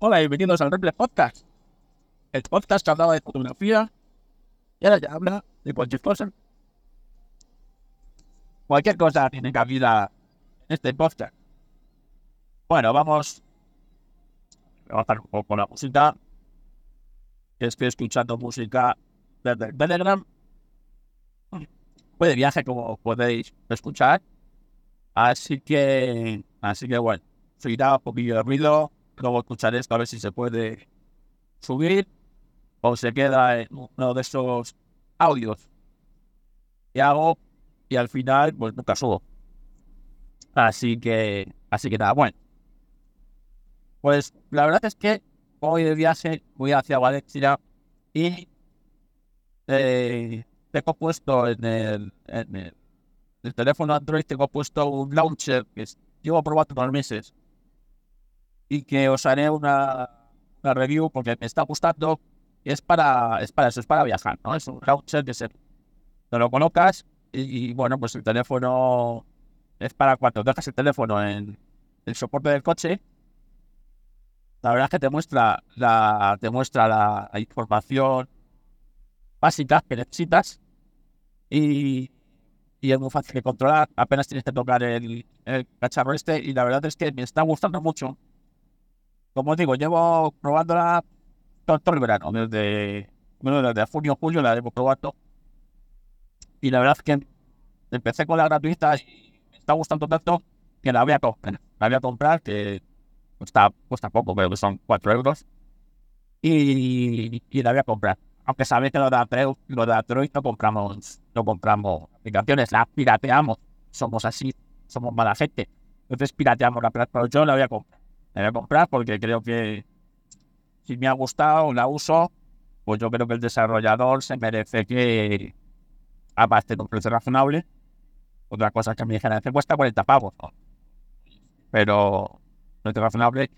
Hola y bienvenidos al Replay Podcast. El podcast que hablaba de fotografía y ahora ya habla de cualquier cosa. Cualquier cosa tiene cabida en este podcast. Bueno, vamos a bajar un poco la música. Estoy escuchando música desde Telegram. Fue de viaje, como podéis escuchar. Así que, así que bueno, seguirá un poquillo de ruido luego escuchar esto a ver si se puede subir o se queda en uno de esos audios que hago y al final pues nunca subo. Así que, así que nada, bueno. Pues la verdad es que hoy de viaje voy hacia Valencia y eh, tengo puesto en el, en el, teléfono Android, tengo puesto un launcher que llevo probando unos meses y que os haré una, una review porque me está gustando. Es para, es para eso, es para viajar, ¿no? Es un launcher que se, te lo colocas y, bueno, pues el teléfono es para cuando dejas el teléfono en el soporte del coche. La verdad es que te muestra la, te muestra la, información básica que necesitas y, y, es muy fácil de controlar. Apenas tienes que tocar el, el cacharro este y la verdad es que me está gustando mucho como digo, llevo probándola todo, todo el verano, desde, bueno, desde junio, julio la llevo probando. Y la verdad es que empecé con la gratuita y me está gustando tanto que la voy a comprar. La voy a comprar, que cuesta, cuesta poco, pero son 4 euros. Y, la voy a comprar. Aunque sabéis que lo de Android, lo de Android no compramos, no compramos aplicaciones, las pirateamos. Somos así, somos mala gente. Entonces pirateamos la pero yo la voy a comprar la voy a comprar porque creo que si me ha gustado, la uso, pues yo creo que el desarrollador se merece que aparte de un precio razonable. Otra cosa que me dijeron, que cuesta 40 pavos. Pero precio razonable,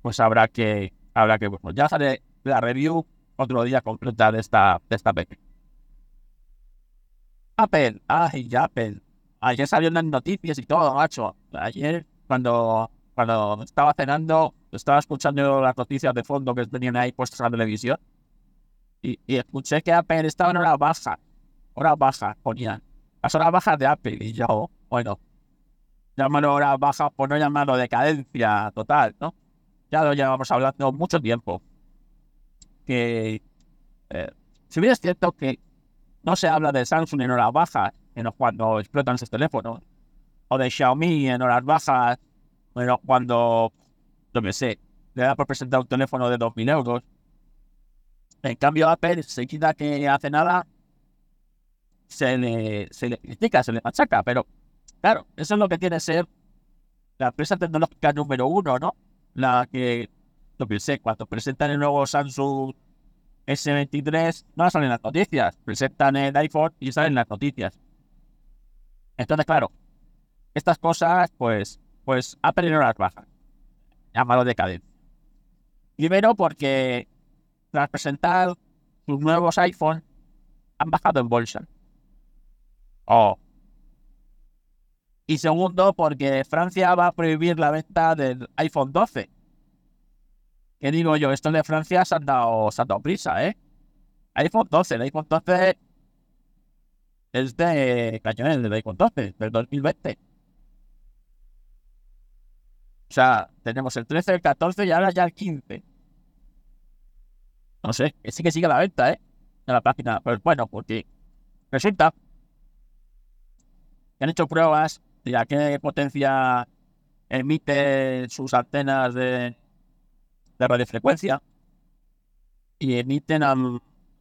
pues habrá que, habrá que, bueno, ya sale la review otro día completa de esta, de esta Apple, ay, Apple. Ayer salieron las noticias y todo, macho. Ayer, cuando cuando estaba cenando, estaba escuchando las noticias de fondo que tenían ahí puestas en la televisión y, escuché que Apple estaba en hora baja. Hora baja, ponían. Las horas bajas de Apple. Y yo, bueno, llámalo hora baja por no llamarlo decadencia total, ¿no? Ya lo llevamos hablando mucho tiempo. Que eh, si bien es cierto que no se habla de Samsung en horas bajas, en cuando explotan sus teléfonos, o de Xiaomi en horas bajas cuando, no me sé, le da por presentar un teléfono de 2.000 euros. En cambio, Apple, quita que hace nada, se le, se le critica, se le machaca. Pero, claro, eso es lo que tiene que ser la empresa tecnológica número uno, ¿no? La que, no sé, cuando presentan el nuevo Samsung S23, no salen las noticias. Presentan el iPhone y salen las noticias. Entonces, claro, estas cosas, pues, pues ha perdido las bajas. Llamado decadencia. Primero porque tras presentar sus nuevos iPhone han bajado en bolsa. Oh. Y segundo, porque Francia va a prohibir la venta del iPhone 12. ¿Qué digo yo? Esto de Francia se han dado, se han dado prisa, ¿eh? iPhone 12, el iPhone 12 es de cañones del iPhone 12, del 2020. O sea, tenemos el 13, el 14 y ahora ya el 15. No sé, sí que sigue la venta, ¿eh? En la página. Pues bueno, porque resulta que han hecho pruebas de a qué potencia emite sus antenas de, de radiofrecuencia y emiten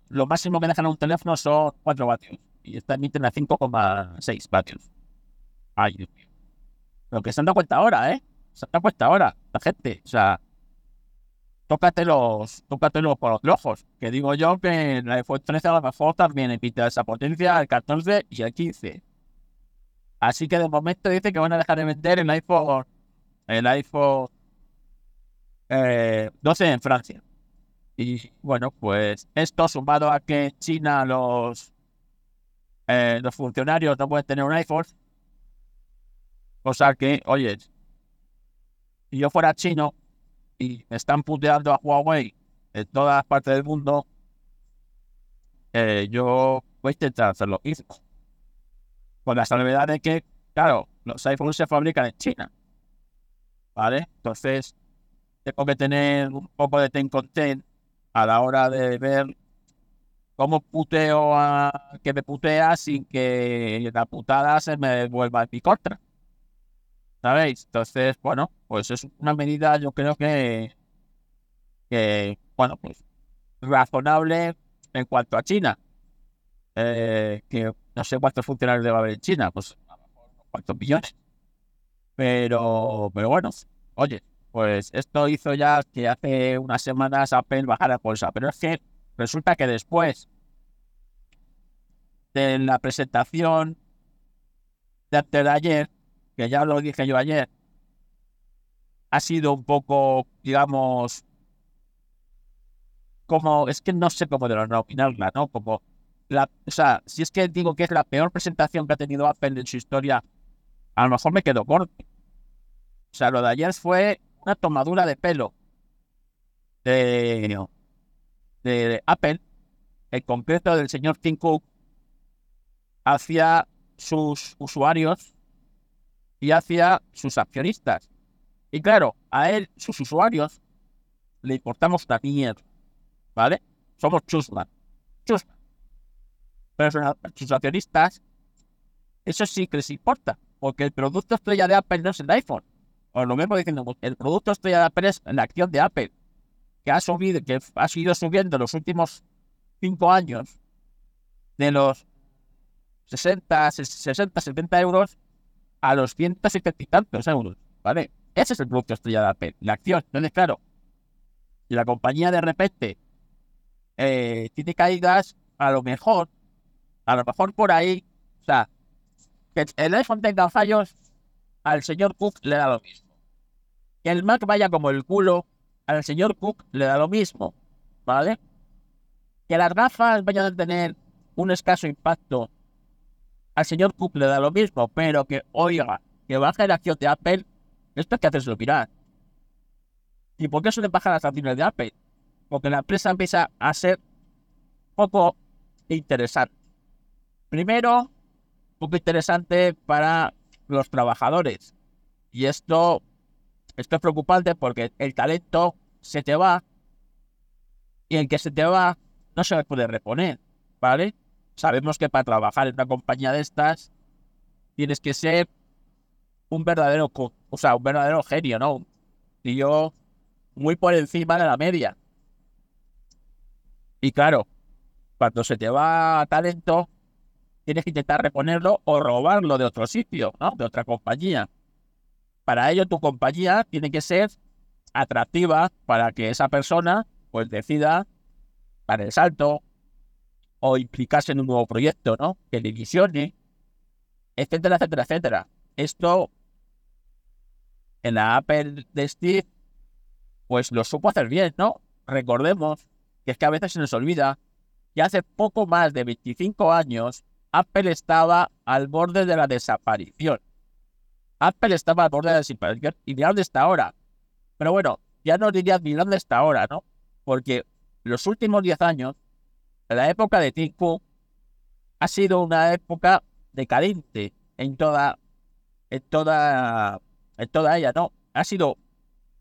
lo máximo que dejan a un teléfono son 4 vatios y esta emiten a 5,6 vatios. Ay, Dios mío. Lo que se han dado cuenta ahora, ¿eh? Se ha puesto ahora la gente. O sea, tócatelos, tócatelos por los ojos. Que digo yo que el iPhone 13 a lo mejor también emite esa potencia, el 14 y el 15. Así que de momento dice que van a dejar de vender el iPhone, el iPhone 12 eh, en Francia. Y bueno, pues esto sumado a que en China los, eh, los funcionarios no pueden tener un iPhone. O sea que, oye, si yo fuera chino y me están puteando a Huawei en todas partes del mundo, eh, yo voy a intentar hacer lo mismo. Con la salvedad de que, claro, los iPhones se fabrican en China. ¿Vale? Entonces, tengo que tener un poco de ten con ten a la hora de ver cómo puteo a que me putea sin que la putada se me vuelva en mi contra. ¿Sabéis? Entonces, bueno, pues es una medida, yo creo que, bueno, pues razonable en cuanto a China. Eh, que no sé cuántos funcionarios debe haber en China, pues a lo mejor cuántos millones. Pero, pero bueno, oye, pues esto hizo ya que hace unas semanas Apple bajara bolsa. Pero es que resulta que después de la presentación de antes de ayer, que ya lo dije yo ayer, ha sido un poco, digamos, como, es que no sé cómo denominarla, ¿no? Como, la, o sea, si es que digo que es la peor presentación que ha tenido Apple en su historia, a lo mejor me quedo corto. O sea, lo de ayer fue una tomadura de pelo de, de Apple, en concreto del señor Tim Cook, hacia sus usuarios y hacia sus accionistas. Y claro, a él, sus usuarios, le importamos también, ¿vale? Somos chusman. Chusman. Pero sus accionistas, eso sí que les importa, porque el producto estrella de Apple no es el iPhone. O lo mismo diciendo, el producto estrella de Apple es la acción de Apple, que ha subido, que ha sido subiendo los últimos cinco años de los 60, 60, 70 euros a los 170 y tantos euros, ¿vale? Ese es el producto estrella de Apple, la acción. Entonces, claro, si la compañía de repente eh, tiene caídas, a lo mejor, a lo mejor por ahí, o sea, que el iPhone tenga fallos, al señor Cook le da lo mismo. Que el Mac vaya como el culo, al señor Cook le da lo mismo, ¿vale? Que las gafas vayan a tener un escaso impacto al señor Cook le da lo mismo, pero que, oiga, que baje la acción de Apple, esto es que haces mirar. ¿Y por qué suelen bajar las acciones de Apple? Porque la empresa empieza a ser poco interesante. Primero, poco interesante para los trabajadores. Y esto, esto es preocupante porque el talento se te va y el que se te va no se puede reponer, ¿vale? Sabemos que para trabajar en una compañía de estas tienes que ser un verdadero, o sea, un verdadero genio, ¿no? Y yo muy por encima de la media. Y claro, cuando se te va talento, tienes que intentar reponerlo o robarlo de otro sitio, ¿no? De otra compañía. Para ello, tu compañía tiene que ser atractiva para que esa persona, pues, decida para el salto, o implicarse en un nuevo proyecto, ¿no? Que le visione, etcétera, etcétera, etcétera. Esto en la Apple de Steve, pues lo supo hacer bien, ¿no? Recordemos que es que a veces se nos olvida que hace poco más de 25 años Apple estaba al borde de la desaparición. Apple estaba al borde de la desaparición y de dónde está ahora. Pero bueno, ya no diría ni dónde está ahora, ¿no? Porque los últimos 10 años la época de Tim ha sido una época decadente en toda, en toda, en toda ella, ¿no? Ha sido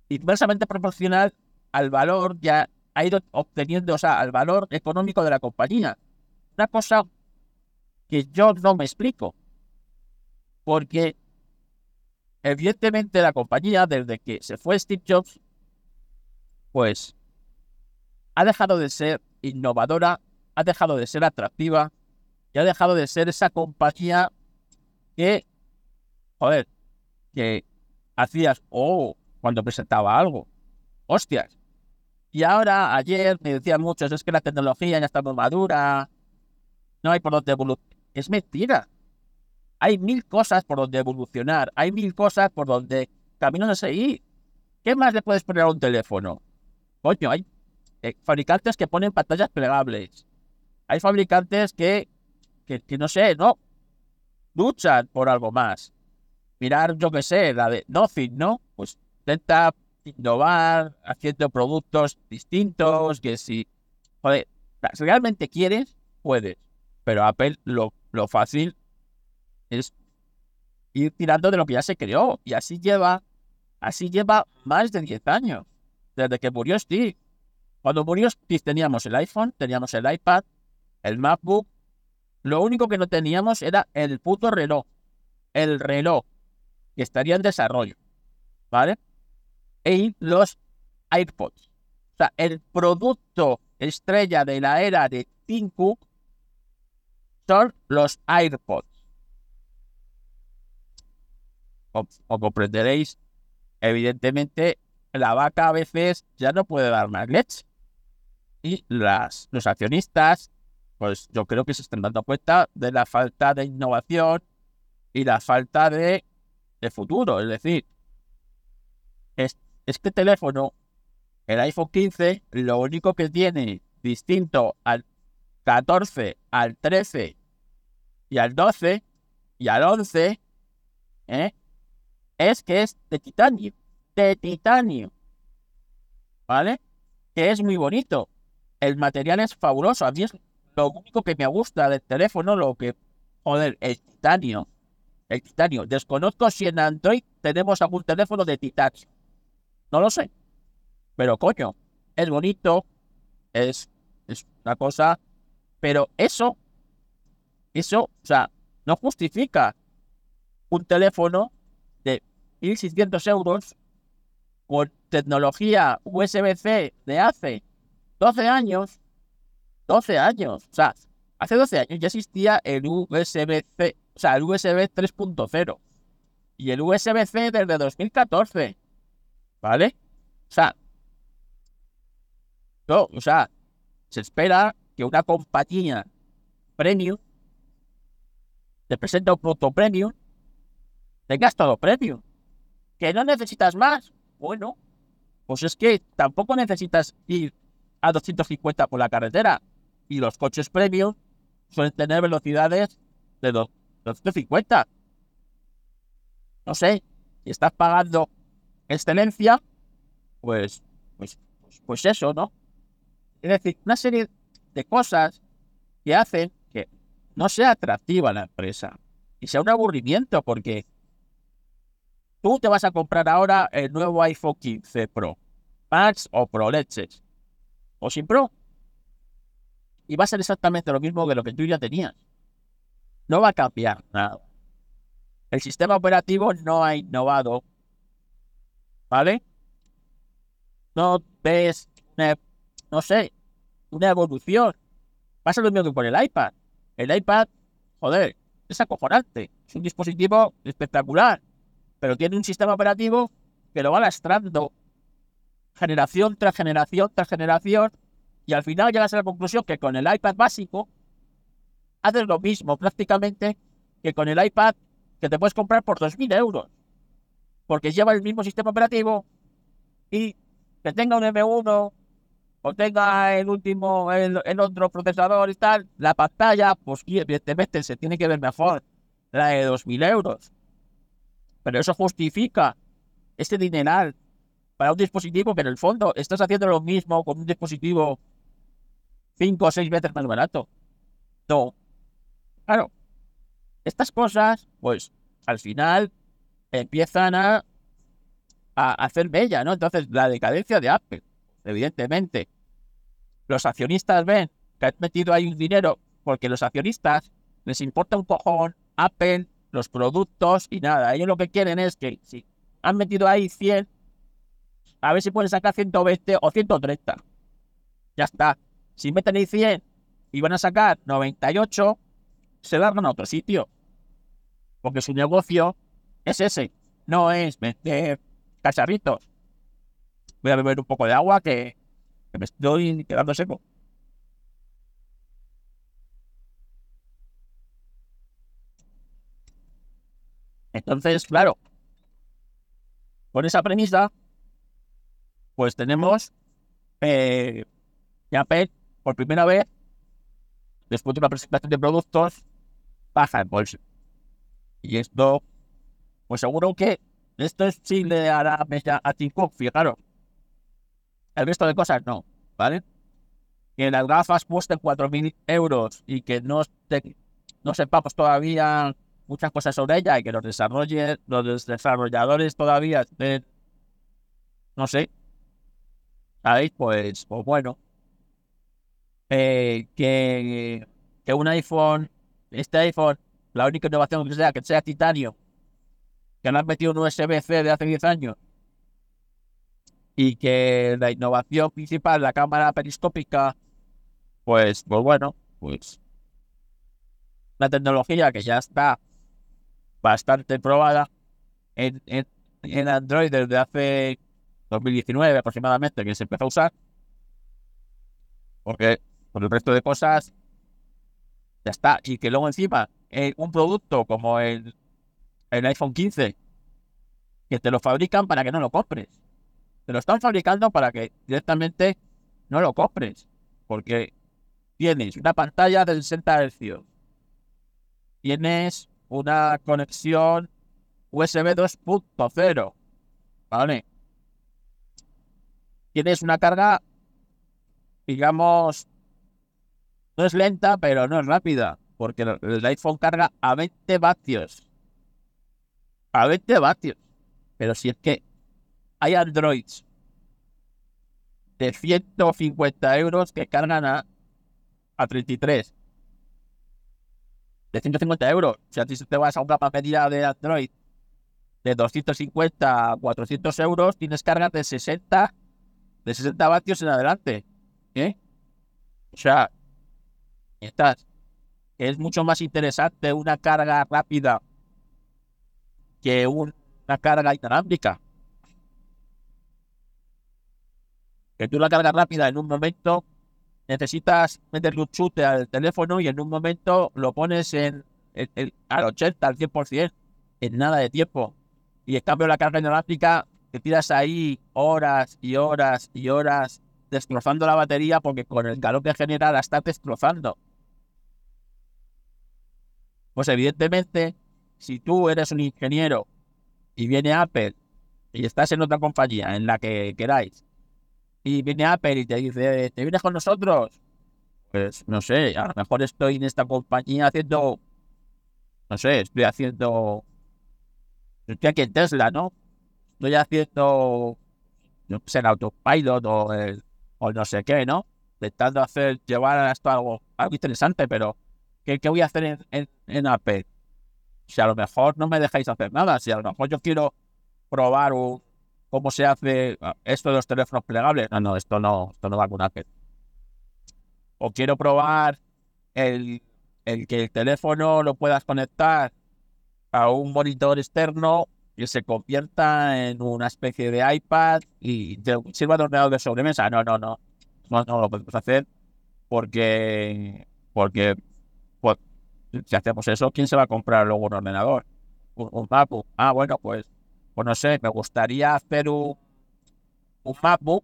inversamente proporcional al valor ya ha ido obteniendo, o sea, al valor económico de la compañía. Una cosa que yo no me explico. Porque evidentemente la compañía, desde que se fue Steve Jobs, pues ha dejado de ser innovadora ha dejado de ser atractiva y ha dejado de ser esa compañía que, joder, que hacías, oh, cuando presentaba algo. Hostias. Y ahora, ayer me decían muchos, es que la tecnología ya está muy madura, no hay por dónde evolucionar. Es mentira. Hay mil cosas por donde evolucionar, hay mil cosas por donde caminos a seguir. ¿Qué más le puedes poner a un teléfono? Coño, hay eh, fabricantes que ponen pantallas plegables, hay fabricantes que, que, no sé, ¿no? Luchan por algo más. Mirar, yo qué sé, la de Nothing, ¿no? Pues intenta innovar, haciendo productos distintos, que si, si realmente quieres, puedes. Pero Apple lo, lo fácil es ir tirando de lo que ya se creó. Y así lleva, así lleva más de 10 años. Desde que murió Steve. Cuando murió Steve teníamos el iPhone, teníamos el iPad, el MacBook. Lo único que no teníamos era el puto reloj. El reloj que estaría en desarrollo. ¿Vale? Y los AirPods. O sea, el producto estrella de la era de Tim Cook son los AirPods. O, comprenderéis, evidentemente, la vaca a veces ya no puede dar más leche. Y las, los accionistas, pues yo creo que se están dando cuenta de la falta de innovación y la falta de, de futuro. Es decir, este teléfono, el iPhone 15, lo único que tiene distinto al 14, al 13 y al 12 y al 11, ¿eh? es que es de titanio, de titanio, ¿vale? Que es muy bonito. El material es fabuloso. A es lo único que me gusta del teléfono, lo que, joder, el titanio. El titanio. Desconozco si en Android tenemos algún teléfono de titanio. No lo sé. Pero coño, es bonito, es, es una cosa, pero eso, eso, o sea, no justifica un teléfono 1.600 euros con tecnología USB-C de hace 12 años, 12 años, o sea, hace 12 años ya existía el USB-C, o sea, el USB 3.0 y el USB-C desde 2014, ¿vale? O sea, no, o sea, se espera que una compañía premium te presente un producto premium, tengas todo premium. ¿Que no necesitas más? Bueno, pues es que tampoco necesitas ir a 250 por la carretera. Y los coches premium suelen tener velocidades de 250. No sé, si estás pagando excelencia, pues, pues, pues, eso, ¿no? Es decir, una serie de cosas que hacen que no sea atractiva la empresa y sea un aburrimiento porque Tú te vas a comprar ahora el nuevo iPhone 15 Pro, Max o Pro Leches, o sin Pro. Y va a ser exactamente lo mismo que lo que tú ya tenías. No va a cambiar nada. El sistema operativo no ha innovado. ¿Vale? No ves, no sé, una evolución. Pasa lo mismo que con el iPad. El iPad, joder, es acojonante. Es un dispositivo espectacular pero tiene un sistema operativo que lo va lastrando generación tras generación tras generación y al final llegas a la conclusión que con el iPad básico haces lo mismo prácticamente que con el iPad que te puedes comprar por 2.000 euros. Porque lleva el mismo sistema operativo y que tenga un M1 o tenga el último, el, otro procesador y tal, la pantalla, pues evidentemente se tiene que ver mejor la de 2.000 euros. Pero eso justifica este dineral para un dispositivo que en el fondo estás haciendo lo mismo con un dispositivo cinco o seis veces más barato. No. Claro. Estas cosas, pues, al final empiezan a, a hacer bella, ¿no? Entonces, la decadencia de Apple, evidentemente. Los accionistas ven que han metido ahí un dinero porque los accionistas les importa un cojón Apple los productos y nada. Ellos lo que quieren es que si han metido ahí 100, a ver si pueden sacar 120 o 130. Ya está. Si meten ahí 100 y van a sacar 98, se largan a otro sitio. Porque su negocio es ese. No es vender cacharritos. Voy a beber un poco de agua que, me estoy quedando seco. Entonces, claro, con esa premisa, pues tenemos eh, ya por primera vez, después de una presentación de productos, baja en bolsa. Y esto, pues seguro que Esto es Chile hará a Tim fijaros. El resto de cosas no, ¿vale? Que las gafas cuesten 4.000 euros y que no, no sepamos todavía muchas cosas sobre ella y que los, desarrolle, los desarrolladores todavía estén, no sé, ahí pues, pues bueno, eh, que, que un iPhone, este iPhone, la única innovación que sea que sea titanio, que no han metido un USB-C de hace 10 años y que la innovación principal, la cámara periscópica, pues, pues bueno, pues la tecnología que ya está bastante probada en, en, Android desde hace 2019 aproximadamente que se empezó a usar. Porque el resto de cosas ya está. Y que luego encima eh, un producto como el, el iPhone 15 que te lo fabrican para que no lo compres. Te lo están fabricando para que directamente no lo compres. Porque tienes una pantalla de 60 Hz. Tienes una conexión USB 2.0. ¿Vale? Tienes una carga, digamos, no es lenta, pero no es rápida. Porque el iPhone carga a 20 vatios. A 20 vatios. Pero si es que hay Androids de 150 euros que cargan a, a 33 de 150 euros. O sea, si te vas a una medida de Android de 250 a 400 euros, tienes cargas de 60, de 60 vatios en adelante. ¿eh? O sea, estás. Es mucho más interesante una carga rápida que una carga inalámbrica. Que tú la carga rápida en un momento necesitas meterle un chute al teléfono y en un momento lo pones en, al 80, al 100%, en nada de tiempo. Y en cambio la carga inalámbrica te tiras ahí horas y horas y horas destrozando la batería porque con el calor que genera la estás destrozando. Pues evidentemente, si tú eres un ingeniero y viene Apple y estás en otra compañía en la que queráis y viene Apple y te dice, ¿te vienes con nosotros? Pues no sé, a lo mejor estoy en esta compañía haciendo, no sé, estoy haciendo, estoy aquí en Tesla, ¿no? Estoy haciendo, no sé, el autopilot o, el, o no sé qué, ¿no? Intentando hacer, llevar esto algo, algo interesante, pero ¿qué, voy a hacer en, en, Apple? Si a lo mejor no me dejáis hacer nada, si a lo mejor yo quiero probar un, cómo se hace esto de los teléfonos plegables. No, no, esto no, esto no va con Apple. O quiero probar el, el que el teléfono lo puedas conectar a un monitor externo y se convierta en una especie de iPad y sirva de ordenador de sobremesa. No, no, no. No, no lo podemos hacer porque, porque si hacemos eso, ¿quién se va a comprar luego un ordenador? Un, un MacBook. Ah, bueno, pues pues no sé, me gustaría hacer un, un MacBook,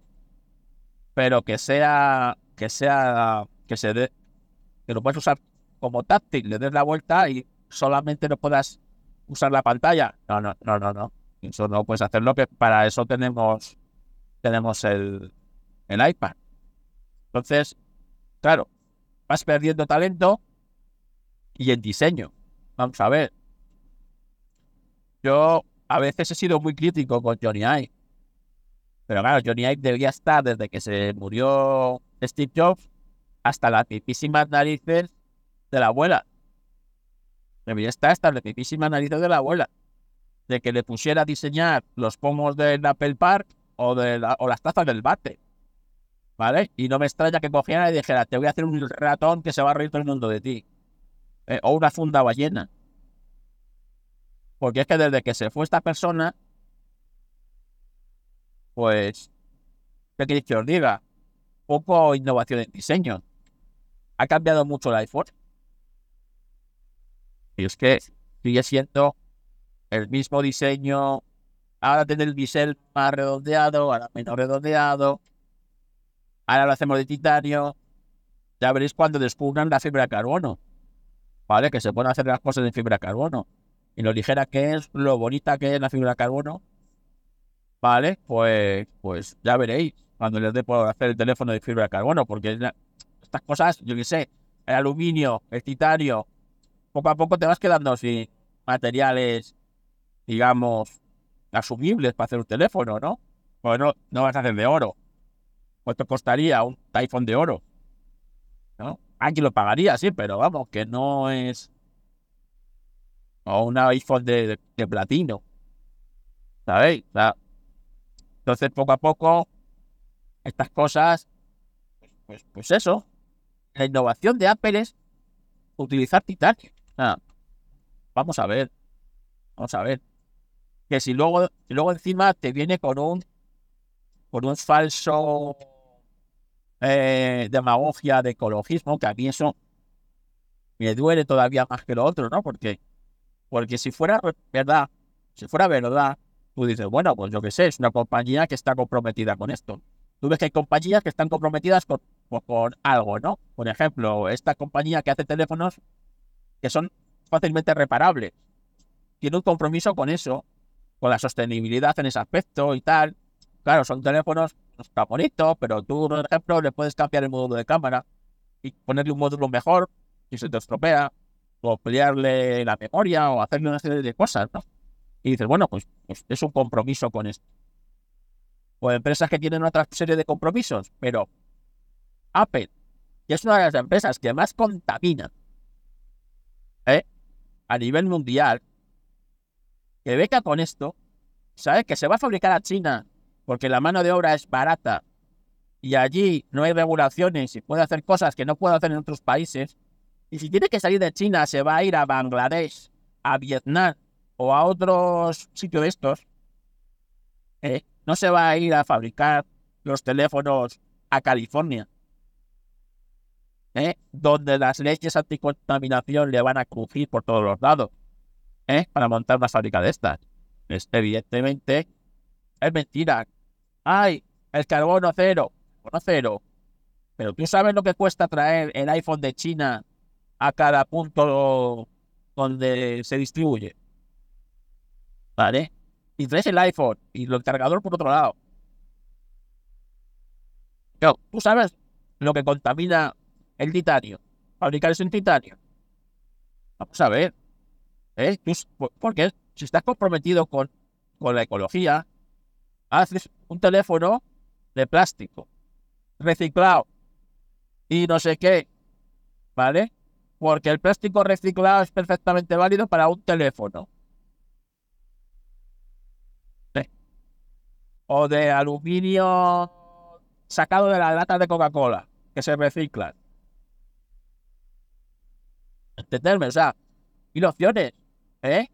pero que sea, que sea, que se dé, que lo puedas usar como táctil, le des la vuelta y solamente no puedas usar la pantalla. No, no, no, no, no. Eso no puedes hacerlo, que para eso tenemos, tenemos el, el iPad. Entonces, claro, vas perdiendo talento y en diseño. Vamos a ver. Yo a veces he sido muy crítico con Johnny Ive. Pero claro, Johnny Ive debía estar desde que se murió Steve Jobs hasta las pipísimas narices de la abuela. Debería estar hasta las pipísimas narices de la abuela. De que le pusiera a diseñar los pomos del Apple Park o, de o las tazas del bate. ¿Vale? Y no me extraña que cogiera y dijera, te voy a hacer un ratón que se va a reír todo el mundo de ti. Eh, o una funda ballena. Porque es que desde que se fue esta persona, pues, ¿qué queréis que os diga? Poco innovación en diseño. Ha cambiado mucho el iPhone. Y es que sigue siendo el mismo diseño. Ahora tiene el bisel más redondeado, ahora menos redondeado. Ahora lo hacemos de titanio. Ya veréis cuando descubran la fibra de carbono. ¿Vale? Que se pueden hacer las cosas de fibra de carbono. y lo ligera que es, lo bonita que es la fibra de carbono, ¿vale? Pues, pues ya veréis cuando les dé por hacer el teléfono de fibra de carbono, porque estas cosas, yo qué sé, el aluminio, el titanio, poco a poco te vas quedando sin materiales, digamos, asumibles para hacer un teléfono, ¿no? Pues no, vas a hacer de oro. ¿Cuánto costaría un iPhone de oro? ¿No? Aquí lo pagaría, sí, pero vamos, que no es. O un iPhone de, platino. ¿Sabéis? entonces, poco a poco, estas cosas, pues, pues eso. La innovación de Apple es utilizar titanio. vamos a ver. Vamos a ver. Que si luego, luego encima te viene con un con un falso eh, demagogia de ecologismo, que a mí eso me duele todavía más que lo otro, ¿no? Porque, porque si fuera verdad, si fuera verdad, tú dices, bueno, pues yo qué sé, es una compañía que está comprometida con esto. Tú ves que hay compañías que están comprometidas con, pues, con algo, ¿no? Por ejemplo, esta compañía que hace teléfonos que son fácilmente reparables. Tiene un compromiso con eso, con la sostenibilidad en ese aspecto y tal. Claro, son teléfonos, no está bonito, pero tú, por ejemplo, le puedes cambiar el módulo de cámara y ponerle un módulo mejor si se te estropea, o ampliarle la memoria, o hacerle una serie de cosas, ¿no? Y dices, bueno, pues, pues, es un compromiso con esto. O empresas que tienen otra serie de compromisos, pero Apple, que es una de las empresas que más contamina ¿eh? a nivel mundial, que beca con esto, sabe que se va a fabricar a China porque la mano de obra es barata y allí no hay regulaciones y puede hacer cosas que no puede hacer en otros países, y si tiene que salir de China se va a ir a Bangladesh, a Vietnam o a otros sitios de estos, ¿eh? no se va a ir a fabricar los teléfonos a California, ¿eh? donde las leyes anticontaminación le van a crujir por todos los lados, ¿eh? para montar una fábrica de estas. Es, evidentemente, es mentira ay, el carbono cero, carbono cero. Pero tú sabes lo que cuesta traer el iPhone de China a cada punto donde se distribuye. ¿Vale? Y traes el iPhone y el cargador por otro lado. tú sabes lo que contamina el titanio. Fabricar eso en titanio. Vamos a ver. ¿Eh? Porque si estás comprometido con, con la ecología, haces un teléfono de plástico, reciclado y no sé qué, ¿vale? Porque el plástico reciclado es perfectamente válido para un teléfono. O de aluminio sacado de la lata de Coca-Cola, que se reciclan. ¿Entenderme? O sea, y opciones, ¿eh?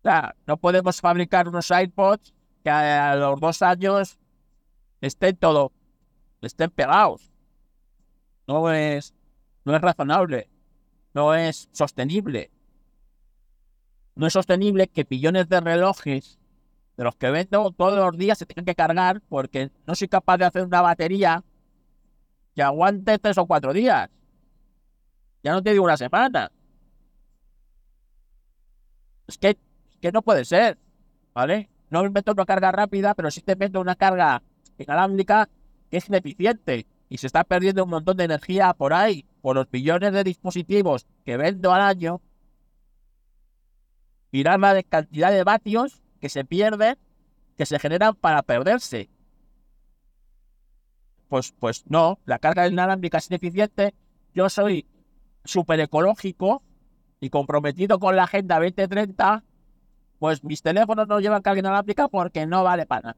O sea, no podemos fabricar unos iPods que a los dos años estén todo, estén pegados. No es, no es razonable, no es sostenible. No es sostenible que billones de relojes de los que vendo todos los días se tengan que cargar porque no soy capaz de hacer una batería que aguante tres o cuatro días. Ya no te digo una semana. Es que, es que no puede ser, ¿vale? No invento una carga rápida, pero sí te invento una carga inalámbrica que es ineficiente y se está perdiendo un montón de energía por ahí, por los billones de dispositivos que vendo al año. Mirar la cantidad de vatios que se pierden, que se generan para perderse. Pues, pues no, la carga inalámbrica es ineficiente. Yo soy súper ecológico y comprometido con la Agenda 2030 pues mis teléfonos no llevan carga inalámbrica porque no vale para nada.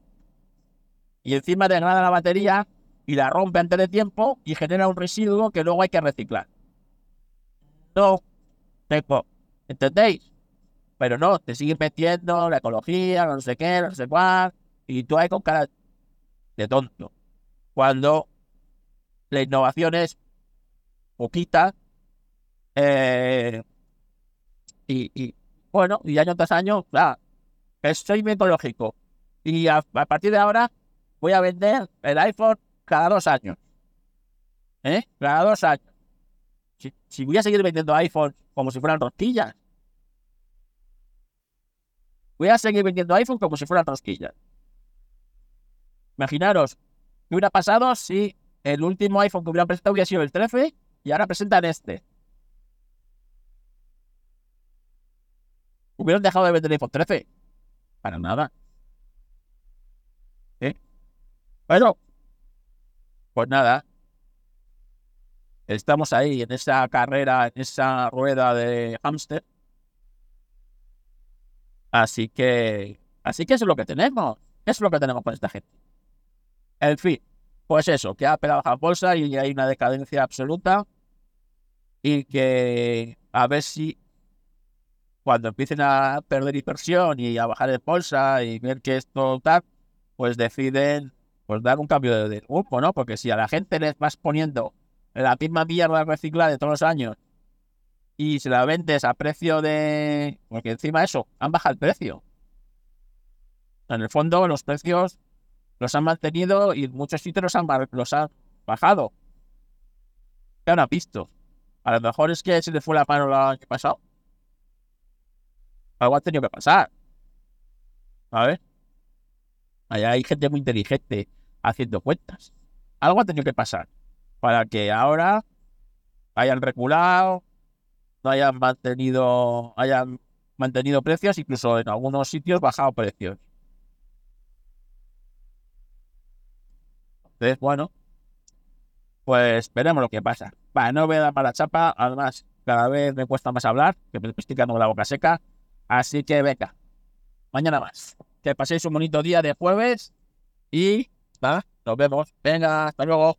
Y encima degrada la batería y la rompe antes de tiempo y genera un residuo que luego hay que reciclar. No tengo, ¿entendéis? Pero no, te siguen metiendo la ecología, no sé qué, no sé cuál, y tú hay con cara de tonto. Cuando la innovación es poquita eh, y bueno, y año tras año, claro, soy metodológico. Y a, partir de ahora voy a vender el iPhone cada dos años. ¿Eh? Cada dos años. Si, voy a seguir vendiendo iPhone como si fueran rosquillas. Voy a seguir vendiendo iPhone como si fueran rosquillas. Imaginaros, ¿qué hubiera pasado si el último iPhone que hubieran presentado hubiera sido el 13 y ahora presentan este? ¿Hubieran dejado de vender el iPhone 13? Para nada. ¿Eh? Bueno, pues nada. Estamos ahí en esa carrera, en esa rueda de hámster. Así que, así que eso es lo que tenemos. Es lo que tenemos con esta gente. En fin, pues eso, que ha pegado a bolsa y hay una decadencia absoluta. Y que a ver si cuando empiecen a perder inversión y a bajar de bolsa y ver que esto tal, pues deciden pues dar un cambio de, grupo, ¿no? Porque si a la gente les vas poniendo la misma mierda reciclada de todos los años y se la vendes a precio de... Porque encima de eso, han bajado el precio. En el fondo, los precios los han mantenido y muchos sitios los han, los han bajado. ¿Qué han visto? A lo mejor es que se le fue la mano el año pasado. Algo ha tenido que pasar. Ver. Allá hay gente muy inteligente haciendo cuentas. Algo ha tenido que pasar para que ahora hayan reculado, no hayan mantenido, hayan mantenido precios, incluso en algunos sitios bajado precios. Entonces, bueno, pues veremos lo que pasa. Vale, no voy a dar mala chapa, además cada vez me cuesta más hablar, que me estoy quedando la boca seca. Así que venga, mañana más. Que paséis un bonito día de jueves y nada, nos vemos. Venga, hasta luego.